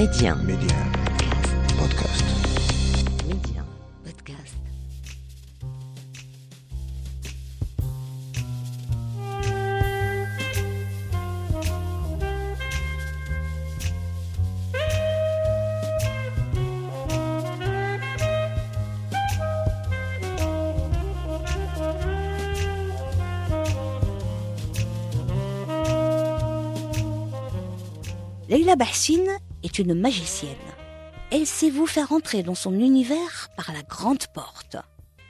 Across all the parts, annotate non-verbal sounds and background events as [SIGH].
Média. Média. Podcast. Magicienne. Elle sait vous faire entrer dans son univers par la grande porte.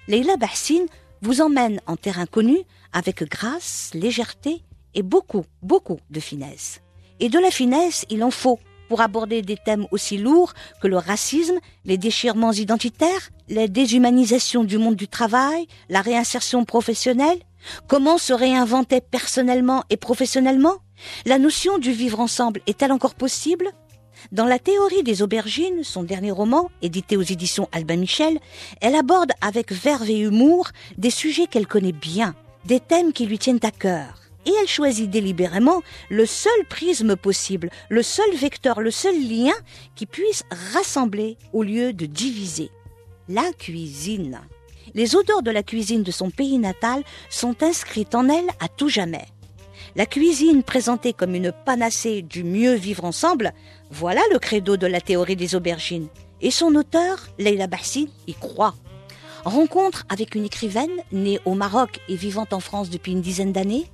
Leila Bahsine vous emmène en terrain connu avec grâce, légèreté et beaucoup, beaucoup de finesse. Et de la finesse, il en faut pour aborder des thèmes aussi lourds que le racisme, les déchirements identitaires, la déshumanisation du monde du travail, la réinsertion professionnelle, comment se réinventer personnellement et professionnellement, la notion du vivre ensemble est-elle encore possible? Dans la théorie des aubergines, son dernier roman, édité aux éditions Albin Michel, elle aborde avec verve et humour des sujets qu'elle connaît bien, des thèmes qui lui tiennent à cœur. Et elle choisit délibérément le seul prisme possible, le seul vecteur, le seul lien qui puisse rassembler au lieu de diviser. La cuisine. Les odeurs de la cuisine de son pays natal sont inscrites en elle à tout jamais. La cuisine présentée comme une panacée du mieux vivre ensemble, voilà le credo de la théorie des aubergines. Et son auteur, Leila Bahsine, y croit. Rencontre avec une écrivaine née au Maroc et vivant en France depuis une dizaine d'années,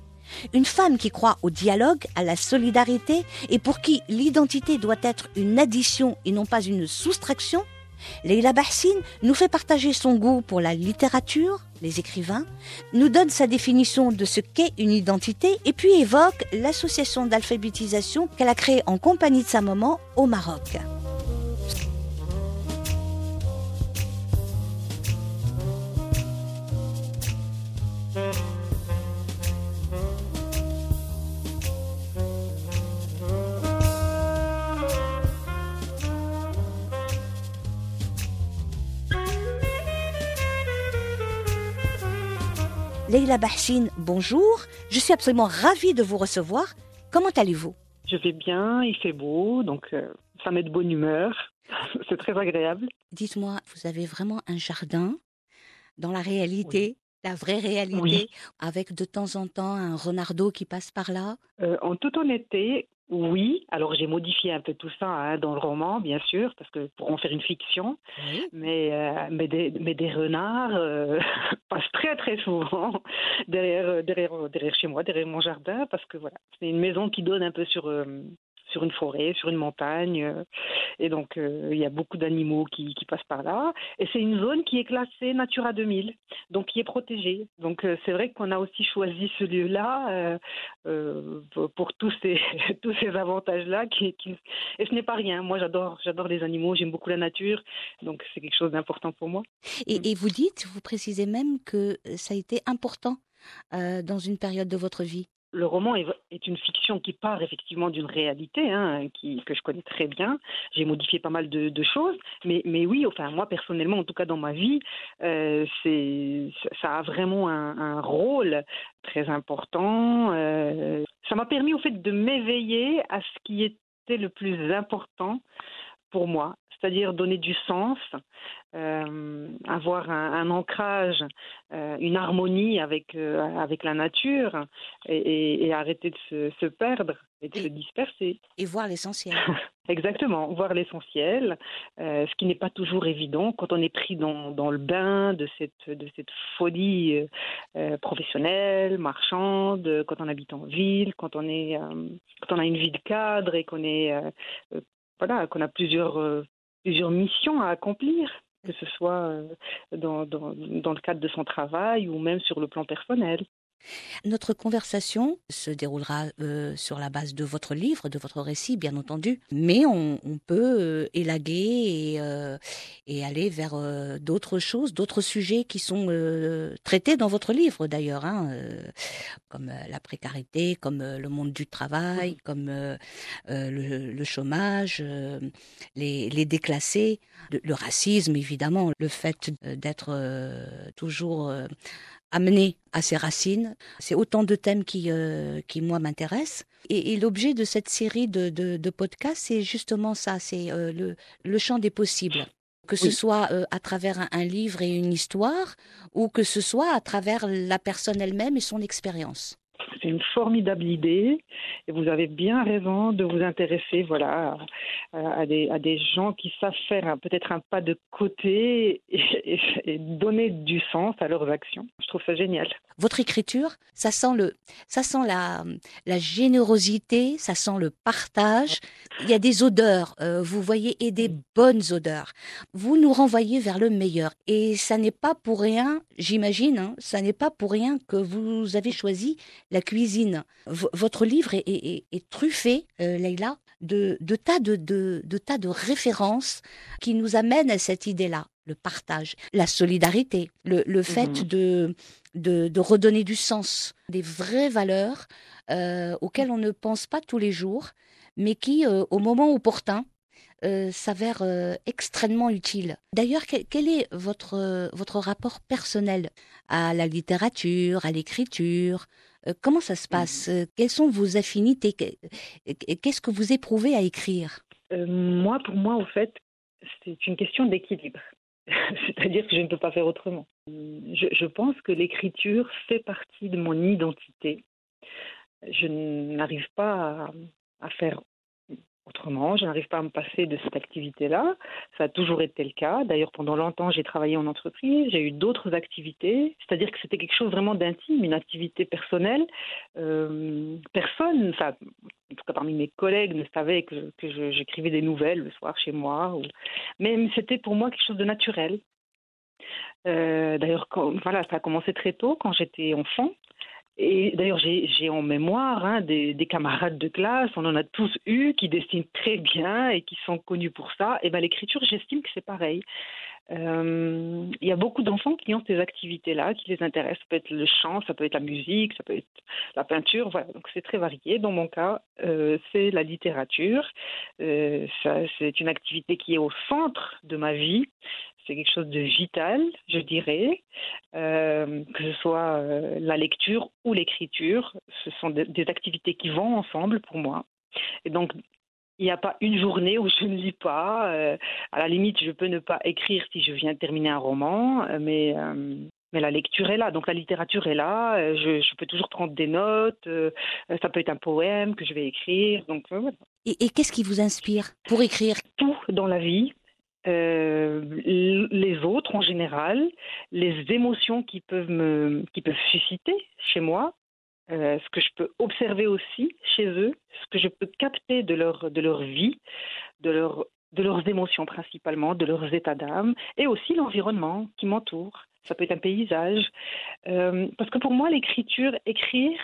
une femme qui croit au dialogue, à la solidarité et pour qui l'identité doit être une addition et non pas une soustraction, Leila Bahsine nous fait partager son goût pour la littérature, les écrivains, nous donne sa définition de ce qu'est une identité et puis évoque l'association d'alphabétisation qu'elle a créée en compagnie de sa maman au Maroc. Leila Bahsine, bonjour. Je suis absolument ravie de vous recevoir. Comment allez-vous? Je vais bien, il fait beau, donc euh, ça met de bonne humeur. [LAUGHS] C'est très agréable. Dites-moi, vous avez vraiment un jardin dans la réalité, la vraie réalité, Oui. avec de temps en temps un renardeau qui passe par là? Euh, en toute honnêteté, oui. Alors j'ai modifié un peu tout ça hein, dans le roman, bien sûr, parce que pour en faire une fiction. Oui. Mais, euh, mais, des, mais des renards euh, [LAUGHS] passent très très souvent derrière, euh, derrière, derrière chez moi, derrière mon jardin, parce que voilà, c'est une maison qui donne un peu sur, euh, sur une forêt, sur une montagne, euh, et donc euh, il y a beaucoup d'animaux qui, passent par là. Et c'est une zone qui est classée Natura 2000, donc qui est protégée. Donc euh, c'est vrai qu'on a aussi choisi ce lieu-là pour, tous ces [LAUGHS] tous ces avantages-là, et ce n'est pas rien. Moi j'adore j'adore les animaux, j'aime beaucoup la nature, donc c'est quelque chose d'important pour moi. Et, vous dites, vous précisez même que ça a été important dans une période de votre vie. Le roman est, une fiction qui part effectivement d'une réalité hein, que je connais très bien. J'ai modifié pas mal de, choses, mais, oui, enfin moi personnellement, en tout cas dans ma vie, euh, ça a vraiment un, un rôle très important. euh, ça m'a permis au fait de m'éveiller à ce qui était le plus important pour moi, c'est-à-dire donner du sens, euh, avoir un, un ancrage, euh, une harmonie avec, euh, avec la nature et, et- et arrêter de se, se perdre et de se disperser. Et voir l'essentiel. [LAUGHS] Exactement, voir l'essentiel, ce qui n'est pas toujours évident quand on est pris dans, dans le bain de cette, de cette folie professionnelle, marchande, quand on habite en ville, quand on, est, quand on a une vie de cadre et qu'on est, voilà, qu'on a plusieurs, plusieurs missions à accomplir, que ce soit euh, dans, dans, dans le cadre de son travail ou même sur le plan personnel. Notre conversation se déroulera euh, sur la base de votre livre, de votre récit, bien entendu, mais on, on peut euh, élaguer et, euh, et aller vers d'autres choses, d'autres sujets qui sont traités dans votre livre d'ailleurs, hein, comme la précarité, comme le monde du travail, comme euh, euh, le, le chômage, les, les déclassés, le, le racisme évidemment, le fait d'être toujours amené à ses racines. C'est autant de thèmes qui, euh, qui moi, m'intéressent. Et, et l'objet de cette série de, de, de podcasts, c'est justement ça, c'est euh, le, le champ des possibles. Que ce Oui. soit euh, à travers un, un livre et une histoire, ou que ce soit à travers la personne elle-même et son expérience. C'est une formidable idée et vous avez bien raison de vous intéresser voilà, à, des, à des gens qui savent faire peut-être un pas de côté et donner du sens à leurs actions. Je trouve ça génial. Votre écriture, ça sent le, ça sent la, la générosité, ça sent le partage. Il y a des odeurs, euh, vous voyez, et des bonnes odeurs. Vous nous renvoyez vers le meilleur. Et ça n'est pas pour rien, j'imagine, hein, ça n'est pas pour rien que vous avez choisi la cuisine. V- votre livre est, est- est- est truffé, euh, Leïla, de, de tas de, de, de tas de références qui nous amènent à cette idée-là, le partage, la solidarité, le, le fait de, de, de redonner du sens, des vraies valeurs euh, auxquelles on ne pense pas tous les jours, mais qui, euh, au moment opportun, euh, s'avèrent extrêmement utiles. D'ailleurs, quel, quel est votre, votre rapport personnel à la littérature, à l'écriture Comment ça se passe? Euh, Quelles sont vos affinités? Euh, Qu'est-ce que vous éprouvez à écrire? Euh, moi, pour moi, au fait, c'est une question d'équilibre. [LAUGHS] C'est-à-dire que je ne peux pas faire autrement. Je, je pense que l'écriture fait partie de mon identité. Je n'arrive pas à, à faire autrement, je n'arrive pas à me passer de cette activité-là. Ça a toujours été le cas. D'ailleurs, pendant longtemps, j'ai travaillé en entreprise, j'ai eu d'autres activités, c'est-à-dire que c'était quelque chose vraiment d'intime, une activité personnelle. Euh, personne, enfin, en tout cas parmi mes collègues, ne savait que, j'écrivais des nouvelles le soir chez moi. Mais c'était pour moi quelque chose de naturel. Euh, d'ailleurs, voilà, ça a commencé très tôt, quand j'étais enfant. Et d'ailleurs, j'ai en mémoire hein, des, des camarades de classe, on en a tous eu, qui dessinent très bien et qui sont connus pour ça. Et ben l'écriture, j'estime que c'est pareil. Euh, Il y a beaucoup d'enfants qui ont ces activités-là, qui les intéressent. Ça peut être le chant, ça peut être la musique, ça peut être la peinture. Voilà, donc c'est très varié. Dans mon cas, euh, c'est la littérature. Euh, c'est une activité qui est au centre de ma vie. C'est quelque chose de vital, je dirais, que ce soit la lecture ou l'écriture. Ce sont des activités qui vont ensemble pour moi. Et donc, il n'y a pas une journée où je ne lis pas. Euh, à la limite, je peux ne pas écrire si je viens de terminer un roman, euh, mais, euh, mais la lecture est là. Donc la littérature est là. Euh, Je, je peux toujours prendre des notes. Euh, ça peut être un poème que je vais écrire. Donc voilà. Et, et qu'est-ce qui vous inspire pour écrire? Tout dans la vie. les autres en général, les émotions qui peuvent me, qui peuvent susciter chez moi, euh, ce que je peux observer aussi chez eux, ce que je peux capter de leur, de leur vie, de, leur, de leurs émotions principalement, de leurs états d'âme, et aussi l'environnement qui m'entoure. Ça peut être un paysage. Euh, parce que pour moi, l'écriture, écrire,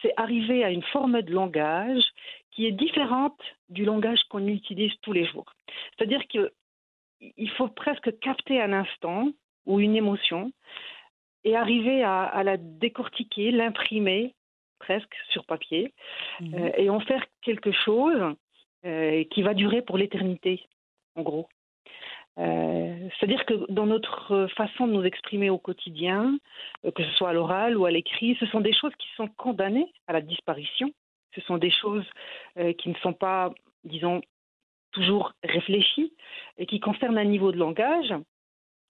c'est arriver à une forme de langage qui est différente du langage qu'on utilise tous les jours. C'est-à-dire qu'il faut presque capter un instant ou une émotion et arriver à, à la décortiquer, l'imprimer presque sur papier Mhm. euh, et en faire quelque chose euh, qui va durer pour l'éternité, en gros. Euh, C'est-à-dire que dans notre façon de nous exprimer au quotidien, que ce soit à l'oral ou à l'écrit, ce sont des choses qui sont condamnées à la disparition. Ce sont des choses qui ne sont pas, disons, toujours réfléchies et qui concernent un niveau de langage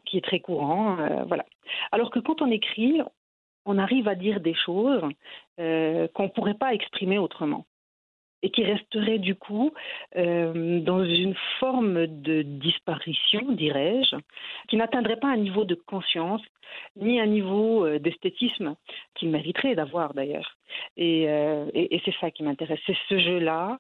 qui est très courant. euh, voilà. Alors que quand on écrit, on arrive à dire des choses euh, qu'on ne pourrait pas exprimer autrement et qui resteraient du coup euh, dans une forme de disparition, dirais-je, qui n'atteindrait pas un niveau de conscience ni un niveau euh, d'esthétisme qu'il mériterait d'avoir d'ailleurs. Et, euh, et, et c'est ça qui m'intéresse, c'est ce jeu-là,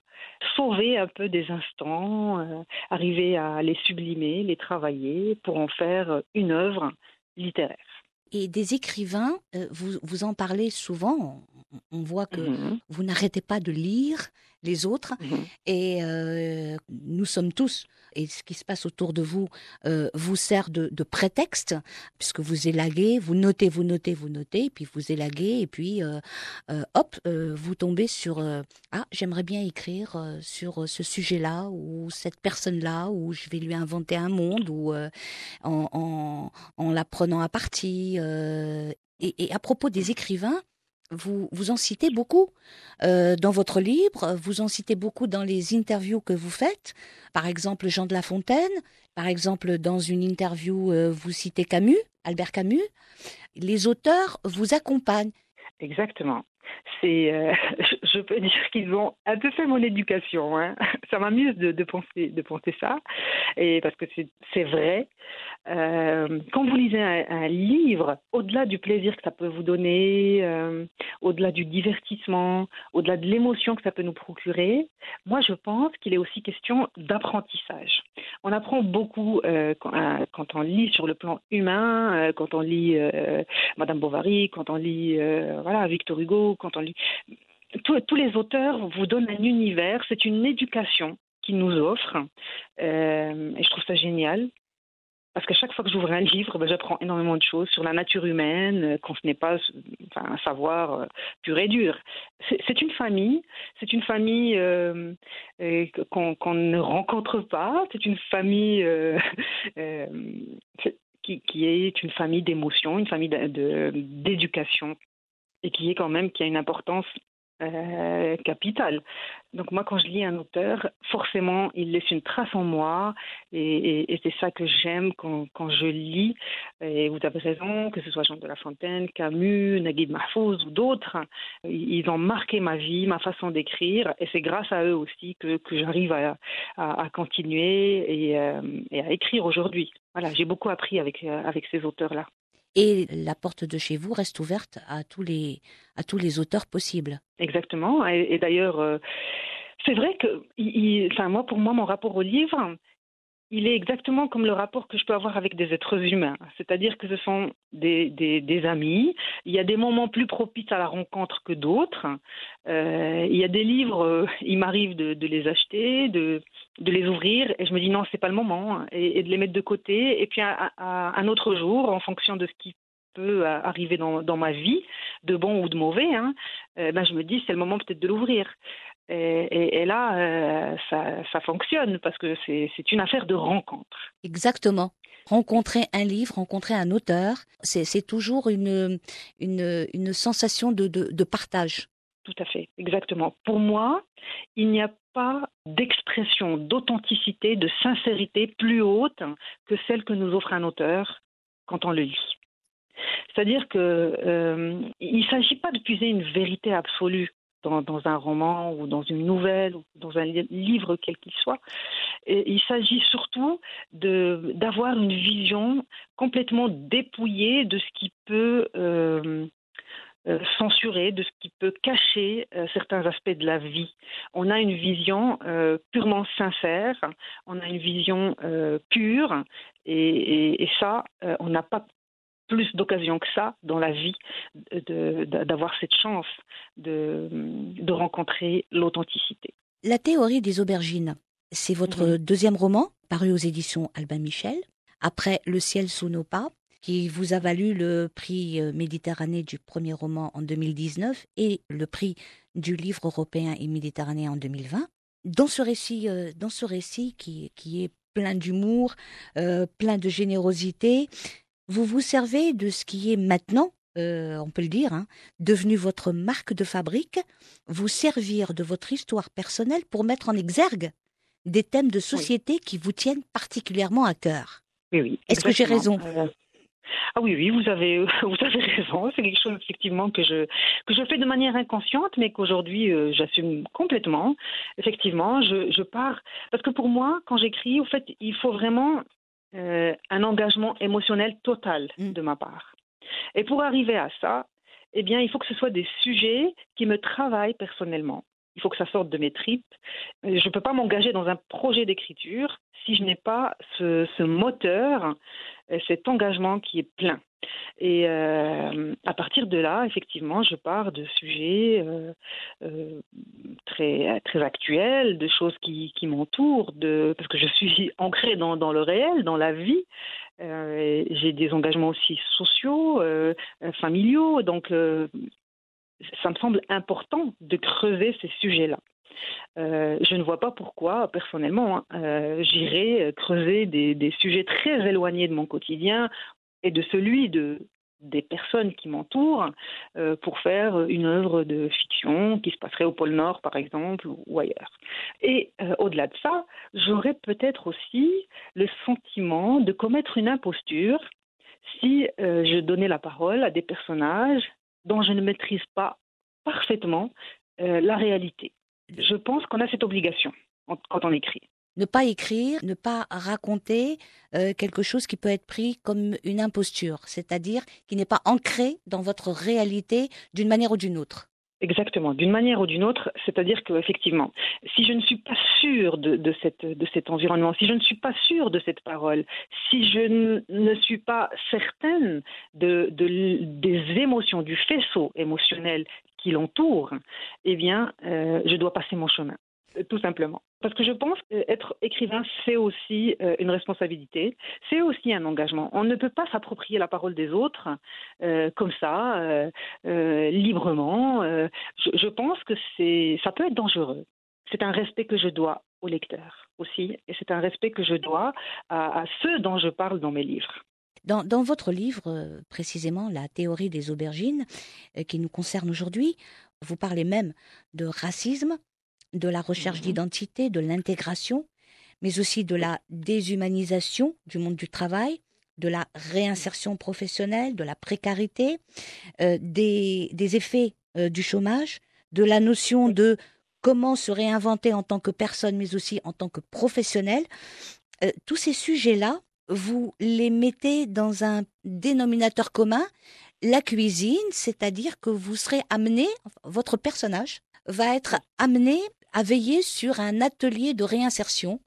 sauver un peu des instants, euh, arriver à les sublimer, les travailler pour en faire une œuvre littéraire. Et des écrivains, euh, vous, vous en parlez souvent, on, on voit que Mhm. vous n'arrêtez pas de lire les autres Mhm. et euh, nous sommes tous, et ce qui se passe autour de vous euh, vous sert de, de prétexte, puisque vous élaguez, vous notez, vous notez, vous notez, et puis vous élaguez, et puis euh, hop, vous tombez sur Ah, j'aimerais bien écrire sur ce sujet-là, ou cette personne-là, ou je vais lui inventer un monde, ou en, en, en la prenant à partie. et, et à propos des écrivains, vous, vous en citez beaucoup euh, dans votre livre, vous en citez beaucoup dans les interviews que vous faites. Par exemple, Jean de La Fontaine. Par exemple, dans une interview, euh, vous citez Camus, Albert Camus. Les auteurs vous accompagnent. Exactement c'est, euh, [LAUGHS] je peux dire qu'ils ont un peu fait mon éducation. Hein. [LAUGHS] Ça m'amuse de, penser, de penser ça, et parce que c'est vrai. Euh, quand vous lisez un, livre, au-delà du plaisir que ça peut vous donner, euh, au-delà du divertissement, au-delà de l'émotion que ça peut nous procurer, moi je pense qu'il est aussi question d'apprentissage. On apprend beaucoup quand, quand, on lit sur le plan humain, quand on lit Madame Bovary, quand on lit voilà Victor Hugo, tous, les auteurs vous donnent un univers, c'est une éducation qu'ils nous offrent. Euh, et je trouve ça génial. Parce qu'à chaque fois que j'ouvre un livre, ben, j'apprends énormément de choses sur la nature humaine, euh, qu'on ce n'est pas enfin, un savoir euh, pur et dur. C'est une famille, c'est une famille qu'on ne rencontre pas, c'est une famille [LAUGHS] qui, est une famille d'émotions, une famille d'éducation, et qui est quand même qui a une importance euh, capitale. Donc moi, quand je lis un auteur, forcément, il laisse une trace en moi, et, c'est ça que j'aime quand, je lis. Et vous avez raison, que ce soit Jean de La Fontaine, Camus, Naguib Mahfouz ou d'autres, ils ont marqué ma vie, ma façon d'écrire, et c'est grâce à eux aussi que, j'arrive à, continuer et, euh, et, à écrire aujourd'hui. Voilà, j'ai beaucoup appris avec ces auteurs-là et la porte de chez vous reste ouverte à tous les, à tous les auteurs possibles. Exactement. Et, d'ailleurs, euh, c'est vrai que, enfin, moi, pour moi, mon rapport au livre, il est exactement comme le rapport que je peux avoir avec des êtres humains. C'est-à-dire que ce sont des, amis. Il y a des moments plus propices à la rencontre que d'autres. Euh, il y a des livres, euh, il m'arrive de, les acheter, de, les ouvrir, et je me dis non, c'est pas le moment, hein, et, de les mettre de côté. Et puis un autre jour, en fonction de ce qui peut arriver dans, ma vie, de bon ou de mauvais, hein, euh, ben je me dis c'est le moment peut-être de l'ouvrir. Et, là, euh, ça, fonctionne parce que c'est une affaire de rencontre. Exactement. Rencontrer un livre, rencontrer un auteur, c'est toujours une, une, une sensation de, de, partage. Tout à fait, exactement. Pour moi, il n'y a pas d'expression d'authenticité, de sincérité plus haute que celle que nous offre un auteur quand on le lit. C'est-à-dire qu'il euh, ne s'agit pas de puiser une vérité absolue dans, un roman ou dans une nouvelle ou dans un livre quel qu'il soit. Il s'agit surtout d'avoir une vision complètement dépouillée de ce qui peut euh, euh, censurer, de ce qui peut cacher euh, certains aspects de la vie. On a une vision purement sincère, on a une vision pure, et ça, on n'a pas plus d'occasions que ça dans la vie d'avoir cette chance de, de rencontrer l'authenticité. La théorie des aubergines, c'est votre mhm. deuxième roman, paru aux éditions Albin Michel, après Le ciel sous nos pas, qui vous a valu le prix euh, Méditerranée du premier roman en 2019 et le prix du livre européen et méditerranéen en 2020. Dans ce récit, euh, dans ce récit qui, qui est plein d'humour, euh, plein de générosité, vous vous servez de ce qui est maintenant, euh, on peut le dire, hein, devenu votre marque de fabrique, vous servir de votre histoire personnelle pour mettre en exergue des thèmes de société qui vous tiennent particulièrement à cœur. Oui, oui. Est-ce que j'ai raison? Euh, Ah oui, oui, vous avez, [LAUGHS] vous avez raison. C'est quelque chose effectivement que je que je fais de manière inconsciente, mais qu'aujourd'hui euh, j'assume complètement. Effectivement, je, je pars parce que pour moi, quand j'écris, au fait, il faut vraiment euh, un engagement émotionnel total mm. de ma part. Et pour arriver à ça, eh bien, il faut que ce soit des sujets qui me travaillent personnellement. Il faut que ça sorte de mes tripes. Je ne peux pas m'engager dans un projet d'écriture si je n'ai pas ce, moteur, cet engagement qui est plein. Et euh, à partir de là, effectivement, je pars de sujets euh, euh, très, très actuels, de choses qui, qui m'entourent, parce que je suis [LAUGHS] ancrée dans, dans, le réel, dans la vie. J'ai des engagements aussi sociaux, familiaux, donc ça me semble important de creuser ces sujets-là. je ne vois pas pourquoi, personnellement, hein, j'irais creuser des, sujets très éloignés de mon quotidien et de celui de, des personnes qui m'entourent euh, pour faire une œuvre de fiction qui se passerait au pôle Nord, par exemple, ou, ailleurs. Et euh, au-delà de ça, j'aurais peut-être aussi le sentiment de commettre une imposture si euh, je donnais la parole à des personnages dont je ne maîtrise pas parfaitement la réalité. Je pense qu'on a cette obligation quand on écrit ne pas écrire, ne pas raconter euh, quelque chose qui peut être pris comme une imposture, c'est-à-dire qui n'est pas ancré dans votre réalité d'une manière ou d'une autre. Exactement, d'une manière ou d'une autre, c'est-à-dire qu'effectivement, si je ne suis pas sûre de, cette, de cet environnement, si je ne suis pas sûre de cette parole, si je ne suis pas certaine de, des émotions, du faisceau émotionnel qui l'entoure, eh bien, euh, je dois passer mon chemin tout simplement. Parce que je pense qu'être écrivain, c'est aussi euh, une responsabilité, c'est aussi un engagement. On ne peut pas s'approprier la parole des autres euh, comme ça, euh, librement. Je, pense que ça peut être dangereux. C'est un respect que je dois au lecteur aussi, et c'est un respect que je dois à, ceux dont je parle dans mes livres. Dans, votre livre, précisément, La théorie des aubergines, qui nous concerne aujourd'hui, vous parlez même de racisme, de la recherche mhm. d'identité, de l'intégration, mais aussi de la déshumanisation du monde du travail, de la réinsertion professionnelle, de la précarité, euh, des, effets euh, du chômage, de la notion de comment se réinventer en tant que personne, mais aussi en tant que professionnel. Euh, tous ces sujets-là, vous les mettez dans un dénominateur commun, la cuisine, c'est-à-dire que vous serez amené, votre personnage va être amené à veiller sur un atelier de réinsertion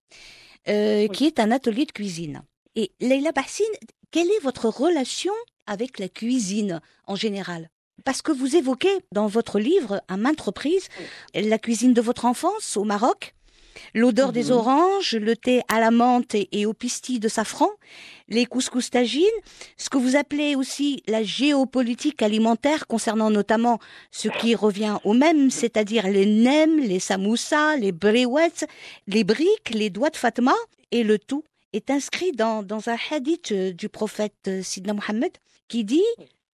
euh, qui est un atelier de cuisine. Et Leila Bassine, quelle est votre relation avec la cuisine en général? Parce que vous évoquez dans votre livre à maintes reprises la cuisine de votre enfance au Maroc, L'odeur des mhm. oranges, le thé à la menthe et, au pistil de safran, les couscous tagines, ce que vous appelez aussi la géopolitique alimentaire concernant notamment ce qui revient au même, c'est-à-dire les nems, les samoussas, les briouettes, les briques, les doigts de Fatma, et le tout est inscrit dans, dans un hadith euh, du prophète euh, Sidna Mohammed qui dit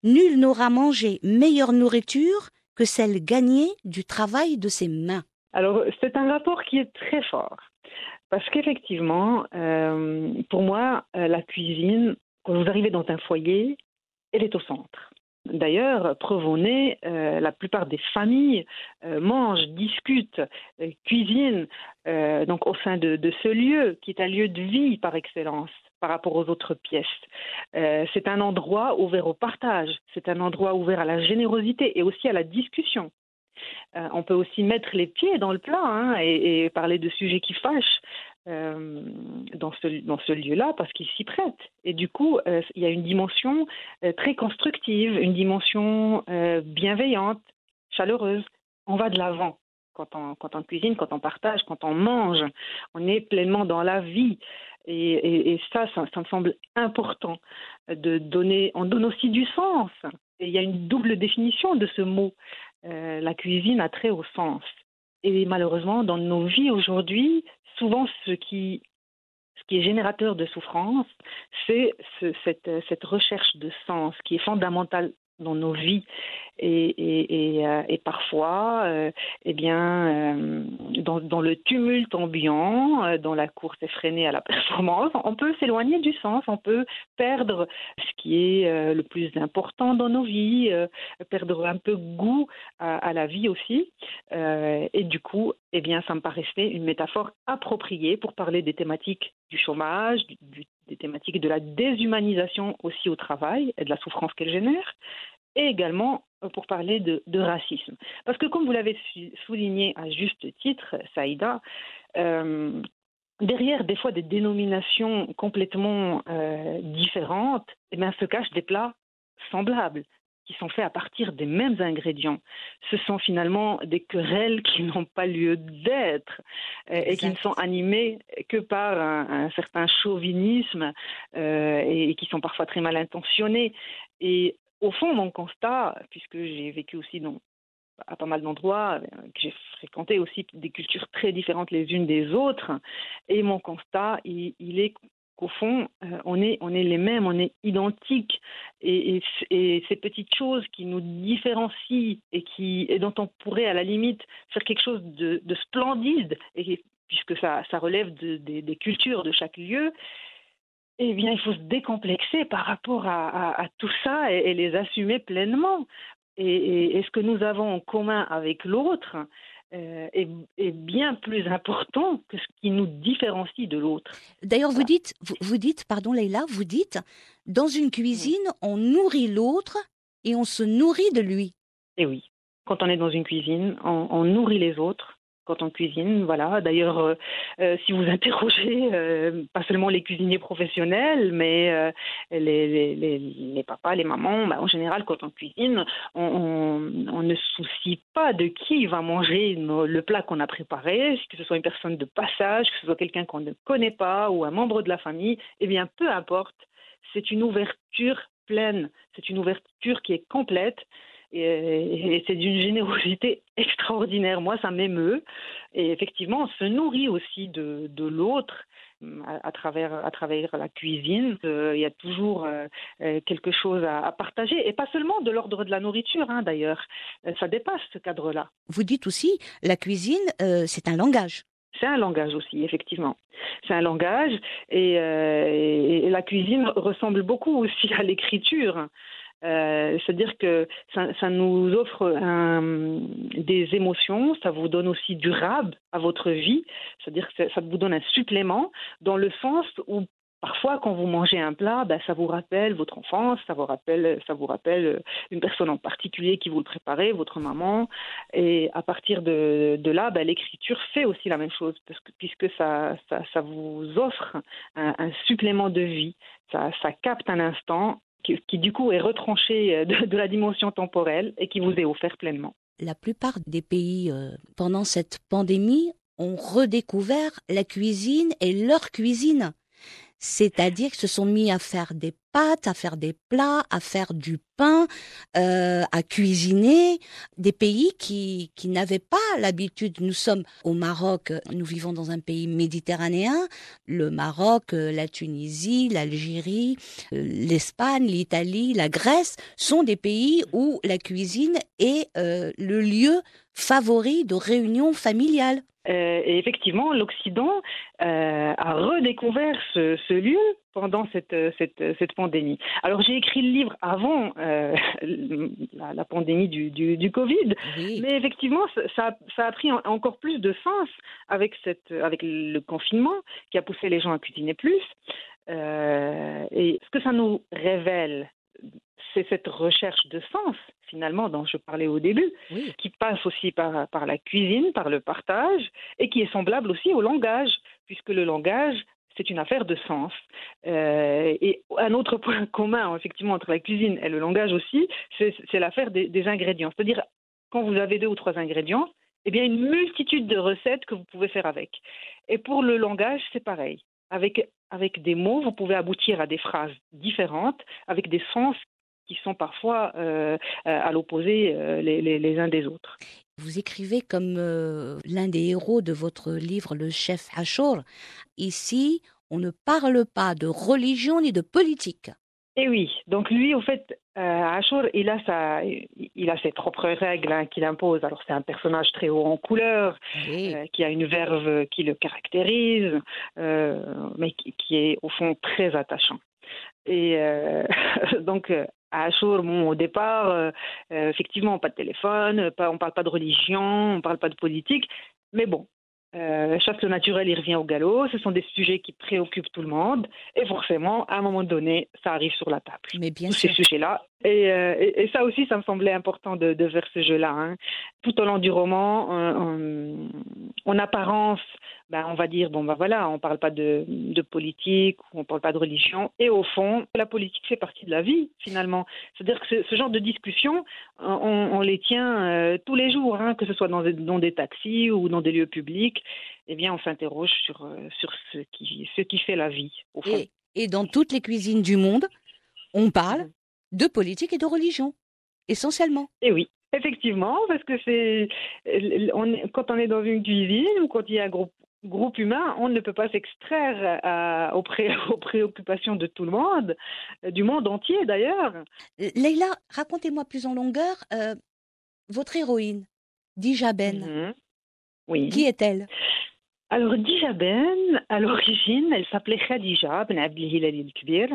Nul n'aura mangé meilleure nourriture que celle gagnée du travail de ses mains. Alors, c'est un rapport qui est très fort. Parce qu'effectivement, euh, pour moi, euh, la cuisine, quand vous arrivez dans un foyer, elle est au centre. D'ailleurs, preuve euh, la plupart des familles mangent, discutent, cuisinent donc au sein de, ce lieu qui est un lieu de vie par excellence par rapport aux autres pièces. c'est un endroit ouvert au partage, c'est un endroit ouvert à la générosité et aussi à la discussion. Euh, on peut aussi mettre les pieds dans le plat hein, et, parler de sujets qui fâchent euh, dans ce, dans ce lieu-là parce qu'il s'y prête. Et du coup, euh, il y a une dimension très constructive, une dimension bienveillante, chaleureuse. On va de l'avant. Quand on, quand on, cuisine, quand on partage, quand on mange, on est pleinement dans la vie. Et, ça, ça, me semble important de donner. On donne aussi du sens. Et il y a une double définition de ce mot. Euh, la cuisine a très au sens. Et malheureusement, dans nos vies aujourd'hui, souvent ce qui, ce qui est générateur de souffrance, c'est cette, cette, recherche de sens qui est fondamentale dans nos vies et, euh, parfois, euh, eh bien, euh, dans, le tumulte ambiant, dans la course effrénée à la [LAUGHS] performance, on peut s'éloigner du sens, on peut perdre ce qui est le plus important dans nos vies, perdre un peu goût à, la vie aussi. et du coup, eh bien, ça me paraissait une métaphore appropriée pour parler des thématiques du chômage, des thématiques de la déshumanisation aussi au travail et de la souffrance qu'elle génère, et également euh, pour parler de, racisme. Parce que comme vous l'avez souligné à juste titre, Saïda, euh, derrière des fois des dénominations complètement euh, différentes, eh bien, se cachent des plats semblables qui sont faits à partir des mêmes ingrédients. Ce sont finalement des querelles qui n'ont pas lieu d'être et qui ne sont animées que par un, certain chauvinisme et, qui sont parfois très mal intentionnés. Et au fond, mon constat, puisque j'ai vécu aussi dans, à pas mal d'endroits, euh, que j'ai fréquenté aussi des cultures très différentes les unes des autres, et mon constat, il, est qu'au fond, euh, on, est, les mêmes, on est identiques. Et, ces petites choses qui nous différencient et, dont on pourrait, à la limite, faire quelque chose de, splendide, puisque ça, ça relève des cultures de chaque lieu, eh bien, il faut se décomplexer par rapport à, tout ça et, les assumer pleinement. Et, ce que nous avons en commun avec l'autre euh, est, bien plus important que ce qui nous différencie de l'autre. D'ailleurs, vous dites, vous, dites, pardon Leïla, vous dites, dans une cuisine, on nourrit l'autre et on se nourrit de lui. Eh oui, quand on est dans une cuisine, on nourrit les autres quand on cuisine. Voilà. D'ailleurs, euh, euh, si vous interrogez euh, pas seulement les cuisiniers professionnels, mais les, les, les, papas, les mamans, bah, en général, quand on cuisine, on, on, ne soucie pas de qui va manger le plat qu'on a préparé, que ce soit une personne de passage, que ce soit quelqu'un qu'on ne connaît pas ou un membre de la famille. Eh bien, peu importe. C'est une ouverture pleine. C'est une ouverture qui est complète et, c'est d'une générosité [LAUGHS] extraordinaire. Moi, ça m'émeut. Et effectivement, on se nourrit aussi de, l'autre. À, travers, à travers la cuisine. Euh, il y a toujours euh, euh, quelque chose à, partager, et pas seulement de l'ordre de la nourriture, hein, d'ailleurs. ça dépasse ce cadre-là. Vous dites aussi, la cuisine, c'est un langage. C'est un langage aussi, effectivement. C'est un langage, et, la cuisine ressemble beaucoup aussi à l'écriture. Euh, c'est-à-dire que ça, nous offre des émotions, ça vous donne aussi du rab à votre vie, c'est-à-dire que ça vous donne un supplément dans le sens où Parfois, quand vous mangez un plat, ben, ça vous rappelle votre enfance, ça vous rappelle, ça vous rappelle une personne en particulier qui vous le préparait, votre maman. Et à partir de, là, ben, l'écriture fait aussi la même chose, parce que, puisque ça, ça, vous offre un, supplément de vie. Ça capte un instant qui, du coup est retranché euh, de, la dimension temporelle et qui vous est offert pleinement. La plupart des pays, euh, pendant cette pandémie, ont redécouvert la cuisine et leur cuisine c'est-à-dire qu'ils se sont mis à faire des pâtes, à faire des plats, à faire du pain, euh, à cuisiner, des pays qui, qui n'avaient pas l'habitude. Nous sommes au Maroc, nous vivons dans un pays méditerranéen, le Maroc, euh, la Tunisie, l'Algérie, euh, l'Espagne, l'Italie, la Grèce sont des pays où la cuisine est le lieu favori de réunion familiale. Euh, et effectivement, l'Occident euh, a redécouvert ce, lieu pendant cette, cette, cette, pandémie. Alors j'ai écrit le livre avant euh, [LAUGHS] la, pandémie du, du, Covid, mais effectivement ça, ça, a pris encore plus de sens avec, cette, avec le confinement qui a poussé les gens à cuisiner plus. et ce que ça nous révèle, c'est cette recherche de sens, finalement, dont je parlais au début, qui passe aussi par, par la cuisine, par le partage, et qui est semblable aussi au langage, puisque le langage, c'est une affaire de sens. Euh, et un autre point [LAUGHS] commun, effectivement, entre la cuisine et le langage aussi, c'est l'affaire des, des ingrédients. C'est-à-dire, quand vous avez deux ou trois ingrédients, eh bien, une multitude de recettes que vous pouvez faire avec. Et pour le langage, c'est pareil. Avec, avec des mots, vous pouvez aboutir à des phrases différentes, avec des sens qui sont parfois euh, à l'opposé euh, les, uns des autres. Vous écrivez comme euh, l'un des héros de votre livre Le chef Ashur. Ici, on ne parle pas de religion ni de politique. Eh oui, donc lui, au fait, Ashur, il a, sa, il a ses propres règles hein, qu'il impose. Alors c'est un personnage très haut en couleur, qui a une verve qui le caractérise, mais qui, est au fond très attachant. Et [LAUGHS] donc, à Achour, bon, au départ, euh, euh, effectivement, pas de téléphone, pas, on ne parle pas de religion, on ne parle pas de politique, mais bon, euh, chasse le naturel, il revient au galop. Ce sont des sujets qui préoccupent tout le monde. Et forcément, à un moment donné, ça arrive sur la table. Mais bien Tous ces sujets-là. Euh, et, et, ça aussi, ça me semblait important de, de faire ce jeu-là. Hein. Tout au long du roman, en apparence, ben, on va dire, bon, ben voilà, on ne parle pas de, de politique, on ne parle pas de religion. Et au fond, la politique fait partie de la vie, finalement. C'est-à-dire que ce, genre de discussion, on, on les tient euh, tous les jours, hein, que ce soit dans, dans, des taxis ou dans des lieux publics. Eh bien, on s'interroge sur, euh, sur ce, qui, ce qui fait la vie, au fond. Et, et dans toutes les cuisines du monde, on parle de politique et de religion, essentiellement. Et oui, effectivement, parce que c'est quand on est dans une cuisine ou quand il y a un groupe groupe humain, on ne peut pas s'extraire aux, pré- [LAUGHS] aux préoccupations de tout le monde, du monde entier d'ailleurs. Euh, Leïla, racontez-moi plus en longueur euh, votre héroïne, Dija Ben. Mhm. Oui. Qui est-elle? Alors, Dija Ben, à l'origine, elle s'appelait Khadija Ben Abdelhilali el-Kbir.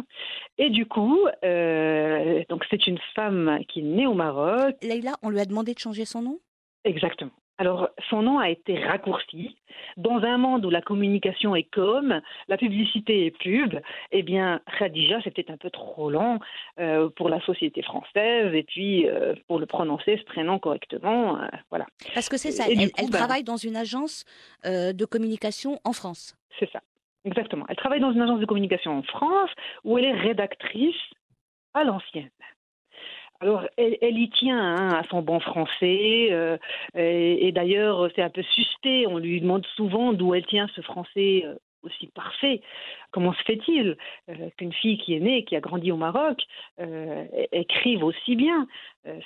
Et du coup, euh, donc c'est une femme qui est née au Maroc. Leïla, on lui a demandé de changer son nom? Exactement. Alors, son nom a été raccourci. Dans un monde où la communication est com, la publicité est pub, eh bien, Khadija, c'était un peu trop long euh, pour la société française. Et puis, euh, pour le prononcer, ce prénom correctement, euh, voilà. Parce que c'est ça, Et du elle, coup, elle ben- travaille dans une agence euh, de communication en France. C'est ça, exactement. Elle travaille dans une agence de communication en France où elle est rédactrice à l'ancienne. Alors, elle, y tient hein, à son bon français, euh, et, d'ailleurs, c'est un peu suspect. On lui demande souvent d'où elle tient ce français euh, aussi parfait. Comment se fait-il euh, qu'une fille qui est née, qui a grandi au Maroc, écrive aussi bien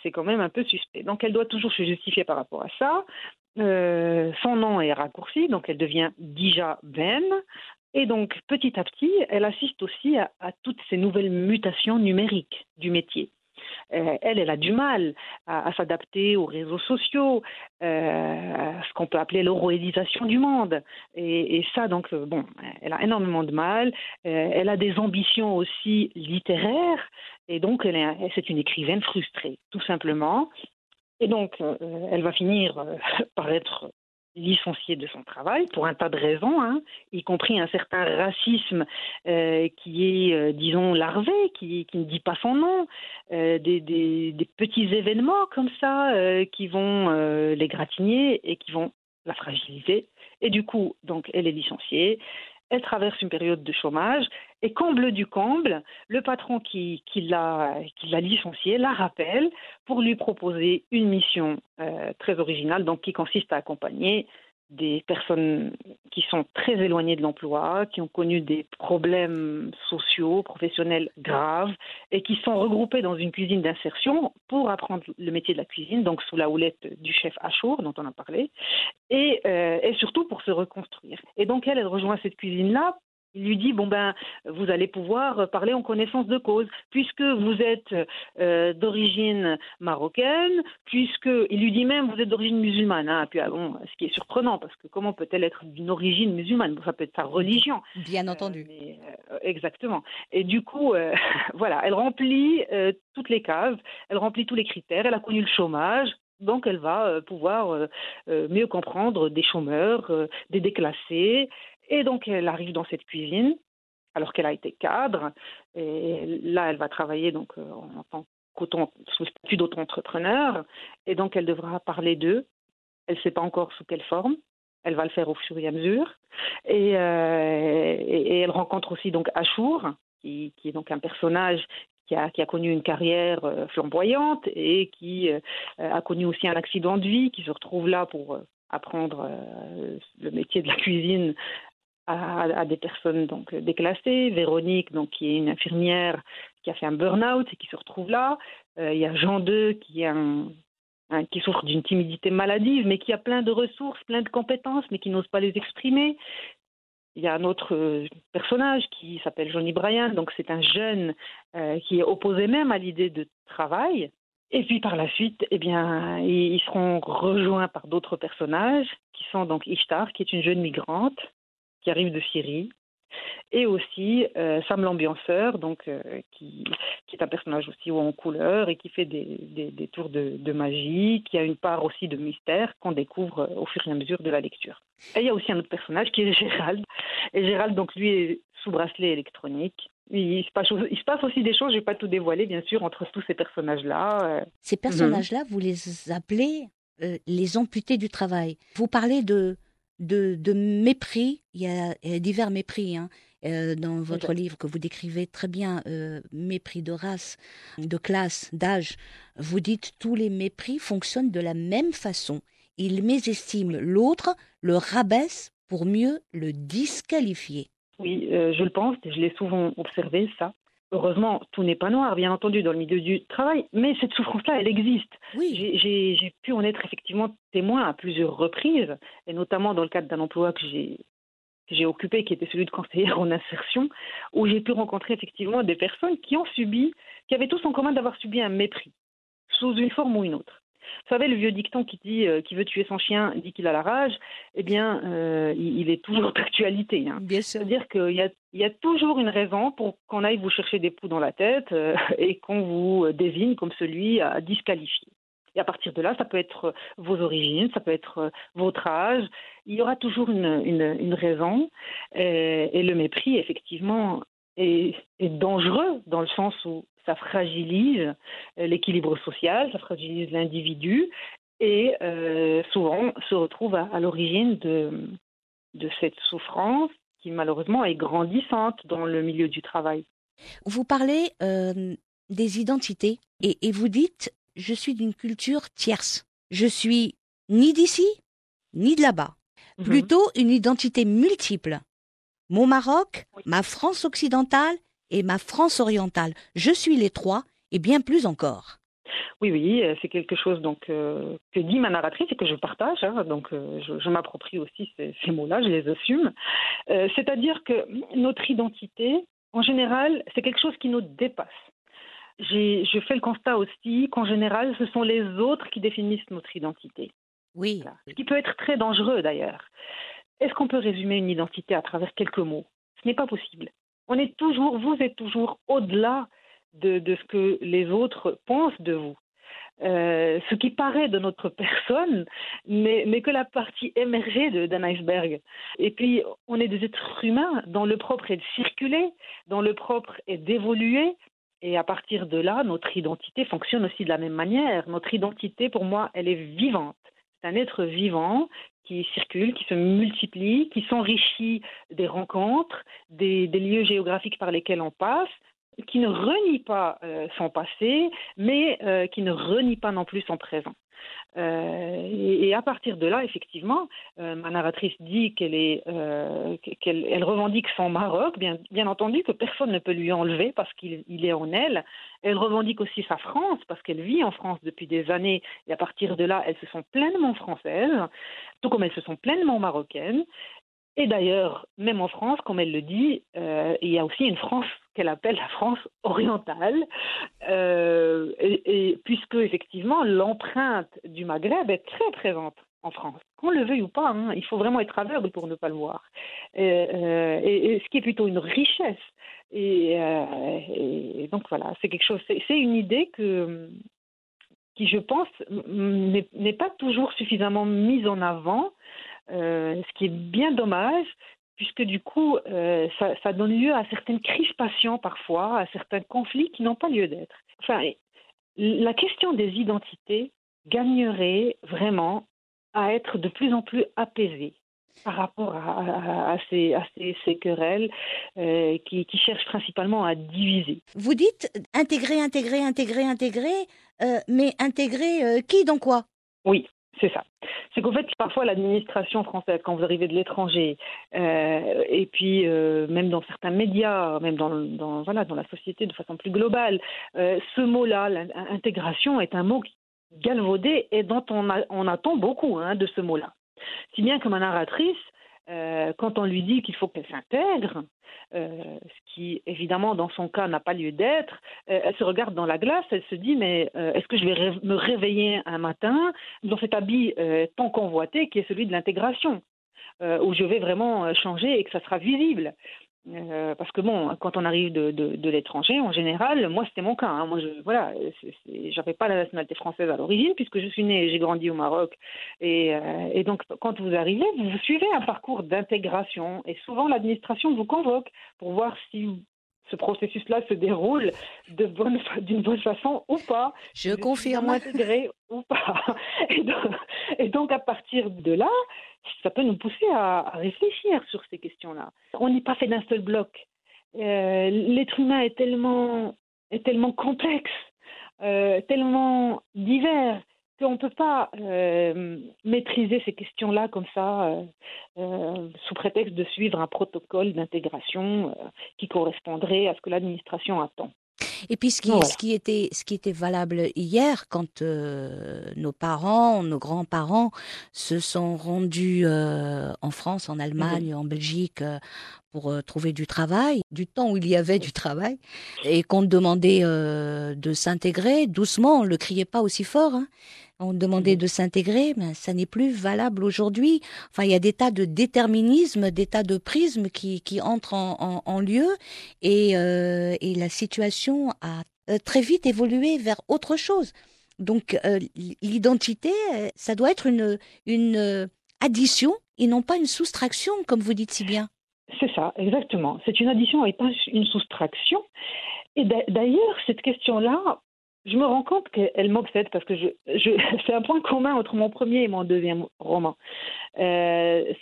C'est quand même un peu suspect. Donc, elle doit toujours se justifier par rapport à ça. Son nom est raccourci, donc elle devient Dija Ben. Et donc, petit à petit, elle assiste aussi à toutes ces nouvelles mutations numériques du métier. Euh, elle, elle a du mal à, s'adapter aux réseaux sociaux, euh, à ce qu'on peut appeler l'euroédisation du monde. Et, ça, donc, euh, bon, elle a énormément de mal. Euh, elle a des ambitions aussi littéraires. Et donc, c'est une écrivaine frustrée, tout simplement. Et donc, euh, elle va finir euh, [LAUGHS] par être licenciée de son travail pour un tas de raisons, hein, y compris un certain racisme euh, qui est, euh, disons, larvé, qui, ne dit pas son nom, euh, des, petits événements comme ça qui vont les gratigner et qui vont la fragiliser. Et du coup, donc, elle est licenciée. Elle traverse une période de chômage et comble du comble, le patron qui, l'a licenciée la rappelle pour lui proposer une mission euh, très originale, donc qui consiste à accompagner des personnes qui sont très éloignées de l'emploi, qui ont connu des problèmes sociaux, professionnels graves, et qui sont regroupées dans une cuisine d'insertion pour apprendre le métier de la cuisine, donc sous la houlette du chef Achour, dont on a parlé, et, euh, et surtout pour se reconstruire. Et donc elle, elle rejoint cette cuisine-là il lui dit bon ben vous allez pouvoir parler en connaissance de cause puisque vous êtes euh, d'origine marocaine puisque il lui dit même vous êtes d'origine musulmane hein, puis ah bon ce qui est surprenant parce que comment peut-elle être d'une origine musulmane? Ça peut être sa religion Bien entendu. euh, mais, euh, exactement. Et du coup, [LAUGHS] voilà, elle remplit toutes les cases, elle remplit tous les critères, elle a connu le chômage. Donc, elle va pouvoir mieux comprendre des chômeurs, des déclassés. Et donc, elle arrive dans cette cuisine, alors qu'elle a été cadre. Et là, elle va travailler donc euh, en tant sous statut d'auto-entrepreneur. Et donc, elle devra parler d'eux. Elle ne sait pas encore sous quelle forme. Elle va le faire au fur et à mesure. Et, euh, elle rencontre aussi donc Achour, qui, est donc un personnage qui a, connu une carrière euh, flamboyante et qui a connu aussi un accident de vie, qui se retrouve là pour apprendre le métier de la cuisine à, des personnes donc déclassées. Véronique, donc qui est une infirmière qui a fait un burn-out et qui se retrouve là. Euh, il y a Jean II qui qui souffre d'une timidité maladive, mais qui a plein de ressources, plein de compétences, mais qui n'ose pas les exprimer. Il y a un autre euh, personnage qui s'appelle Johnny Bryan, donc c'est un jeune euh, qui est opposé même à l'idée de travail. Et puis par la suite, eh bien, ils ils seront rejoints par d'autres personnages qui sont donc Ishtar, qui est une jeune migrante qui arrive de Syrie, et aussi euh, Sam l'ambianceur, donc euh, qui, qui est un personnage aussi haut en couleur et qui fait des, des, tours de, de magie, qui a une part aussi de mystère qu'on découvre euh, au fur et à mesure de la lecture. Et il y a aussi un autre personnage qui est [LAUGHS] Gérald. Et Gérald, donc lui, est sous bracelet électronique. Il se, passe, il se passe aussi des choses, je ne vais pas tout dévoiler, bien sûr, entre tous ces personnages-là. Ces personnages-là, vous les appelez les amputés du travail. Vous parlez de, de, de mépris, il y, a, il y a divers mépris hein, euh, dans votre Exact. livre que vous décrivez très bien, euh, mépris de race, de classe, d'âge. Vous dites tous les mépris fonctionnent de la même façon. Ils mésestiment l'autre, le rabaissent pour mieux le disqualifier. Oui, euh, je le pense, je l'ai souvent observé, ça. Heureusement, tout n'est pas noir, bien entendu, dans le milieu du travail, mais cette souffrance-là, elle existe. Oui, J'ai- pu en être effectivement témoin à plusieurs reprises, et notamment dans le cadre d'un emploi que j'ai que j'ai occupé, qui était celui de conseillère en insertion, où j'ai pu rencontrer effectivement des personnes qui ont subi, qui avaient tous en commun d'avoir subi un mépris, sous une forme ou une autre. Vous savez, le vieux dicton qui dit euh, qui veut tuer son chien dit qu'il a la rage, eh bien, euh, il, est toujours d'actualité. Hein. C'est-à-dire qu'il y a, il y a toujours une raison pour qu'on aille vous chercher des poux dans la tête euh, et qu'on vous désigne comme celui à disqualifier. Et à partir de là, ça peut être vos origines, ça peut être votre âge. Il y aura toujours une, une, raison. Et, et, le mépris, effectivement, est, est dangereux dans le sens où ça fragilise euh, l'équilibre social, ça fragilise l'individu et euh, souvent se retrouve à, l'origine de, de cette souffrance qui malheureusement est grandissante dans le milieu du travail. Vous parlez euh, des identités et, et, vous dites je suis d'une culture tierce. Je suis ni d'ici ni de là-bas. Mhm. Plutôt une identité multiple. Mon Maroc, ma France occidentale et ma France orientale. Je suis les trois et bien plus encore. Oui, oui, euh, c'est quelque chose donc euh, que dit ma narratrice et que je partage. Hein, donc, euh, je, m'approprie aussi ces, mots-là, je les assume. C'est-à-dire que notre identité, en général, c'est quelque chose qui nous dépasse. Je fais le constat aussi qu'en général, ce sont les autres qui définissent notre identité. Oui. Ce qui peut être très dangereux d'ailleurs. Est-ce qu'on peut résumer une identité à travers quelques mots? Ce n'est pas possible on est toujours, vous êtes toujours au-delà de, ce que les autres pensent de vous. Euh, ce qui paraît de notre [LAUGHS] personne mais que la partie émergée d'un iceberg. Et puis, on est des êtres humains dont le propre est de circuler, dont le propre est d'évoluer. Et à partir de là, notre identité fonctionne aussi de la même manière. Notre identité, pour moi, elle est vivante. C'est un être vivant qui circule, qui se multiplie, qui s'enrichit des rencontres, des, lieux géographiques par lesquels on passe, qui ne renie pas euh, son passé, mais euh, qui ne renie pas non plus son présent. Euh, et, à partir de là, effectivement, ma narratrice dit qu'elle elle revendique son Maroc, bien, bien entendu que personne ne peut lui enlever parce qu'il est en elle. Elle revendique aussi sa France parce qu'elle vit en France depuis des années et à partir de là, elles se sont pleinement françaises, tout comme elles se sont pleinement marocaines. Et d'ailleurs, même en France, comme elle le dit, euh, il y a aussi une France qu'elle appelle la France orientale, euh, puisque effectivement l'empreinte du Maghreb est très présente en France. Qu'on le veuille ou pas, hein, il faut vraiment être aveugle pour ne pas le voir. Euh, et, ce qui est plutôt une richesse. Et, donc voilà, c'est quelque chose, c'est une idée qui, je pense, n'est pas toujours suffisamment mise en avant euh, ce qui est bien dommage, puisque du coup, euh, ça, donne lieu à certaines crispations parfois, à certains conflits qui n'ont pas lieu d'être. Enfin, la question des identités gagnerait vraiment à être de plus en plus apaisée par rapport à, ces, querelles euh, qui, cherchent principalement à diviser. Vous dites intégrer, intégrer, intégrer, intégrer, mais intégrer qui dans quoi? Oui, c'est ça. C'est qu'en fait, parfois, l'administration française, quand vous arrivez de l'étranger, euh, et puis euh, même dans certains médias, même dans, dans, voilà, dans la société de façon plus globale, euh, ce mot-là, l'intégration, est un mot galvaudé et dont on, on attend beaucoup hein, de ce mot-là. Si bien que ma narratrice, quand on lui dit qu'il faut qu'elle s'intègre, euh, ce qui évidemment dans son cas n'a pas lieu d'être. Euh, elle se regarde dans la glace, elle se dit mais euh, est-ce que je vais me réveiller un matin dans cet habit tant convoité qui est celui de l'intégration où je vais vraiment changer et que ça sera visible. Euh, parce que bon, quand on arrive de, de, l'étranger, en général, moi c'était mon cas. Hein. moi, je, voilà, j'avais pas la nationalité française à l'origine puisque je suis née, j'ai grandi au Maroc, et, euh, et, donc quand vous arrivez, vous suivez un parcours d'intégration, et souvent l'administration vous convoque pour voir si ce processus-là se déroule de bonne, d'une bonne façon ou pas. Je confirme. Intégré ou pas. [LAUGHS] Et donc, et donc, à partir de là, ça peut nous pousser à, réfléchir sur ces questions-là. On n'est pas fait d'un seul bloc. Euh, l'être humain est tellement, est tellement complexe, euh, tellement divers qu'on ne peut pas euh, maîtriser ces questions-là comme ça, sous prétexte de suivre un protocole d'intégration qui correspondrait à ce que l'administration attend. Et puis ce qui, Voilà. ce qui était, ce qui était valable hier, quand euh, nos parents, nos grands-parents se sont rendus euh, en France, en Allemagne, en Belgique euh, pour euh, trouver du travail, du temps où il y avait du travail, et qu'on demandait euh, de s'intégrer doucement, on le criait pas aussi fort. Hein. On demandait Mhm. de s'intégrer, mais ça n'est plus valable aujourd'hui. Enfin, il y a des tas de déterminismes, des tas de prismes qui, qui entrent en, en, en lieu, et, euh, et la situation a euh, très vite évolué vers autre chose. Donc, euh, l'identité, ça doit être une, une addition et non pas une soustraction, comme vous dites si bien. C'est ça, exactement. C'est une addition et pas une soustraction. Et d'a- d'ailleurs, cette question-là, je me rends compte qu'elle m'obsède parce que je, je, [LAUGHS] c'est un point commun entre mon premier et mon deuxième roman. Euh,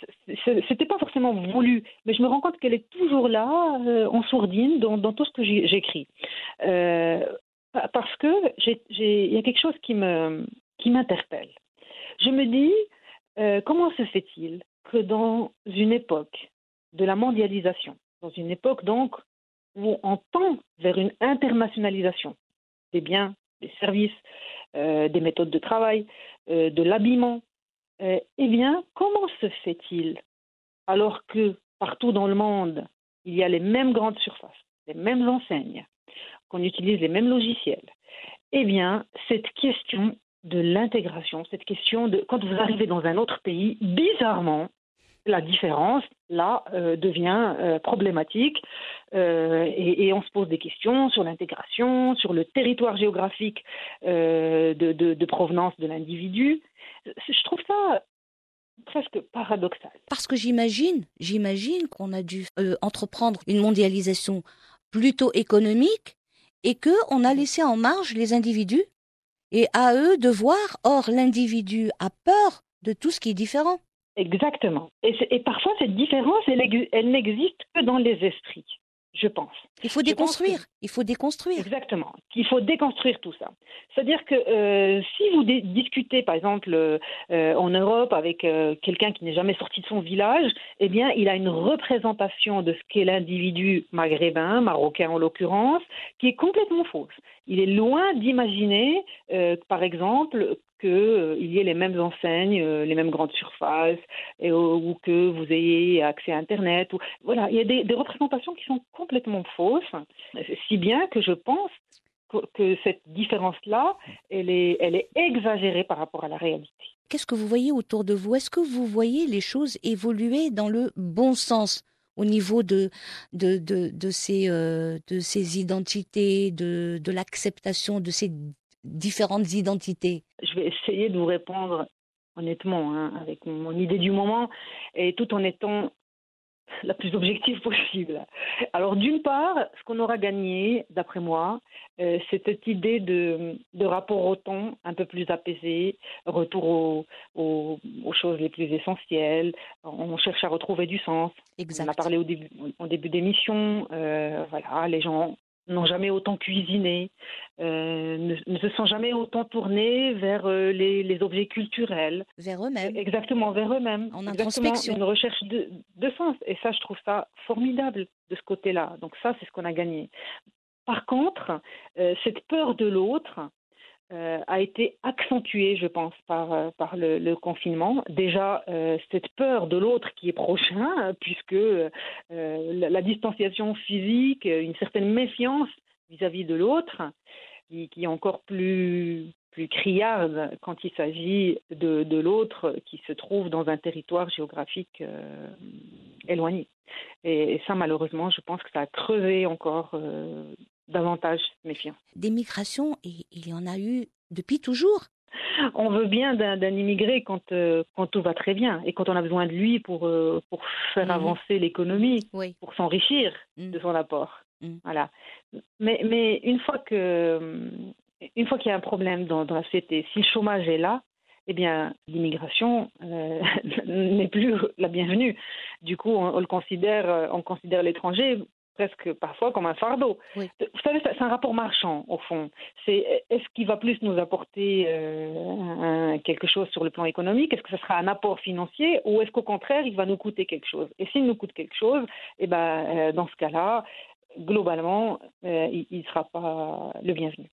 C'était pas forcément voulu, mais je me rends compte qu'elle est toujours là, euh, en sourdine, dans, dans tout ce que j'écris. Euh, pa- parce que il y a quelque chose qui me qui m'interpelle. Je me dis, euh, comment se fait-il que dans une époque de la mondialisation, dans une époque donc où on tend vers une internationalisation des biens, des services, euh, des méthodes de travail, euh, de l'habillement, euh, eh bien, comment se fait-il, alors que partout dans le monde, il y a les mêmes grandes surfaces, les mêmes enseignes, qu'on utilise les mêmes logiciels, eh bien, cette question de l'intégration, cette question de quand vous arrivez dans un autre pays, bizarrement, la différence, là, euh, devient euh, problématique euh, et, on se pose des questions sur l'intégration, sur le territoire géographique de, provenance de l'individu. Je trouve ça presque paradoxal. Parce que j'imagine, j'imagine qu'on a dû entreprendre une mondialisation plutôt économique et que on a laissé en marge les individus et à eux de voir. Or, l'individu a peur de tout ce qui est différent. Exactement. Et, parfois, cette différence, elle, ex- elle n'existe que dans les esprits, je pense. Il faut déconstruire. que- Il faut déconstruire. Exactement. Il faut déconstruire tout ça. C'est-à-dire que euh, si vous discutez, par exemple, euh, euh, en Europe avec euh, quelqu'un qui n'est jamais sorti de son village, eh bien, il a une représentation de ce qu'est l'individu maghrébin, marocain en l'occurrence, qui est complètement fausse. Il est loin d'imaginer, euh, par exemple, qu'il y ait les mêmes enseignes, euh, les mêmes grandes surfaces, euh, ou que vous ayez accès à Internet. Voilà, il y a des, représentations qui sont complètement fausses, si bien que je pense que, cette différence-là, elle est exagérée par rapport à la réalité. Qu'est-ce que vous voyez autour de vous? Est-ce que vous voyez les choses évoluer dans le bon sens? Au niveau de, de, de, de, ces, euh, de ces identités, de, de l'acceptation de ces différentes identités. Je vais essayer de vous répondre honnêtement, hein, avec mon idée du moment, et tout en étant la plus objective [LAUGHS] possible. Alors d'une part, ce qu'on aura gagné, d'après moi, euh, c'est cette idée de, de rapport au temps un peu plus apaisé, retour au- au- aux choses les plus essentielles, on cherche à retrouver du sens. Exact. On en a parlé au début, au début d'émission, euh, voilà, les gens n'ont jamais autant cuisiné, euh, ne, ne se sont jamais autant tournés vers euh, les, les objets culturels, Vers eux-mêmes. exactement vers eux-mêmes. En introspection. Une recherche de, de sens. Et ça, je trouve ça formidable de ce côté-là. Donc ça, c'est ce qu'on a gagné. Par contre, euh, cette peur de l'autre euh, a été accentuée, je pense, par, euh, le, confinement. Déjà, euh, cette peur de l'autre qui est prochain, puisque la, distanciation physique, une certaine méfiance vis-à-vis de l'autre, qui, est encore plus, criarde quand il s'agit de, l'autre qui se trouve dans un territoire géographique éloigné. Et, ça, malheureusement, je pense que ça a creusé encore davantage méfiance. Des migrations, et il y en a eu depuis toujours. On veut bien d'un immigré quand, euh, quand tout va très bien et quand on a besoin de lui pour, euh, pour faire Mhm. avancer l'économie, Oui. pour s'enrichir Mm. de son apport. Mm. Voilà. Mais, mais une fois que une fois qu'il y a un problème dans, dans la société, si le chômage est là, eh bien l'immigration euh, [LAUGHS] n'est plus la bienvenue. Du coup, on, on le considère, on considère l'étranger presque parfois comme un fardeau. Oui. Vous savez, c'est un rapport marchand au fond. C'est est-ce qu'il va plus nous apporter euh, un- quelque chose sur le plan économique? Est-ce que ce sera un apport financier? Ou est-ce qu'au contraire il va nous coûter quelque chose? Et s'il nous coûte quelque chose, eh ben euh, dans ce cas-là, globalement, euh, il ne sera pas le bienvenu.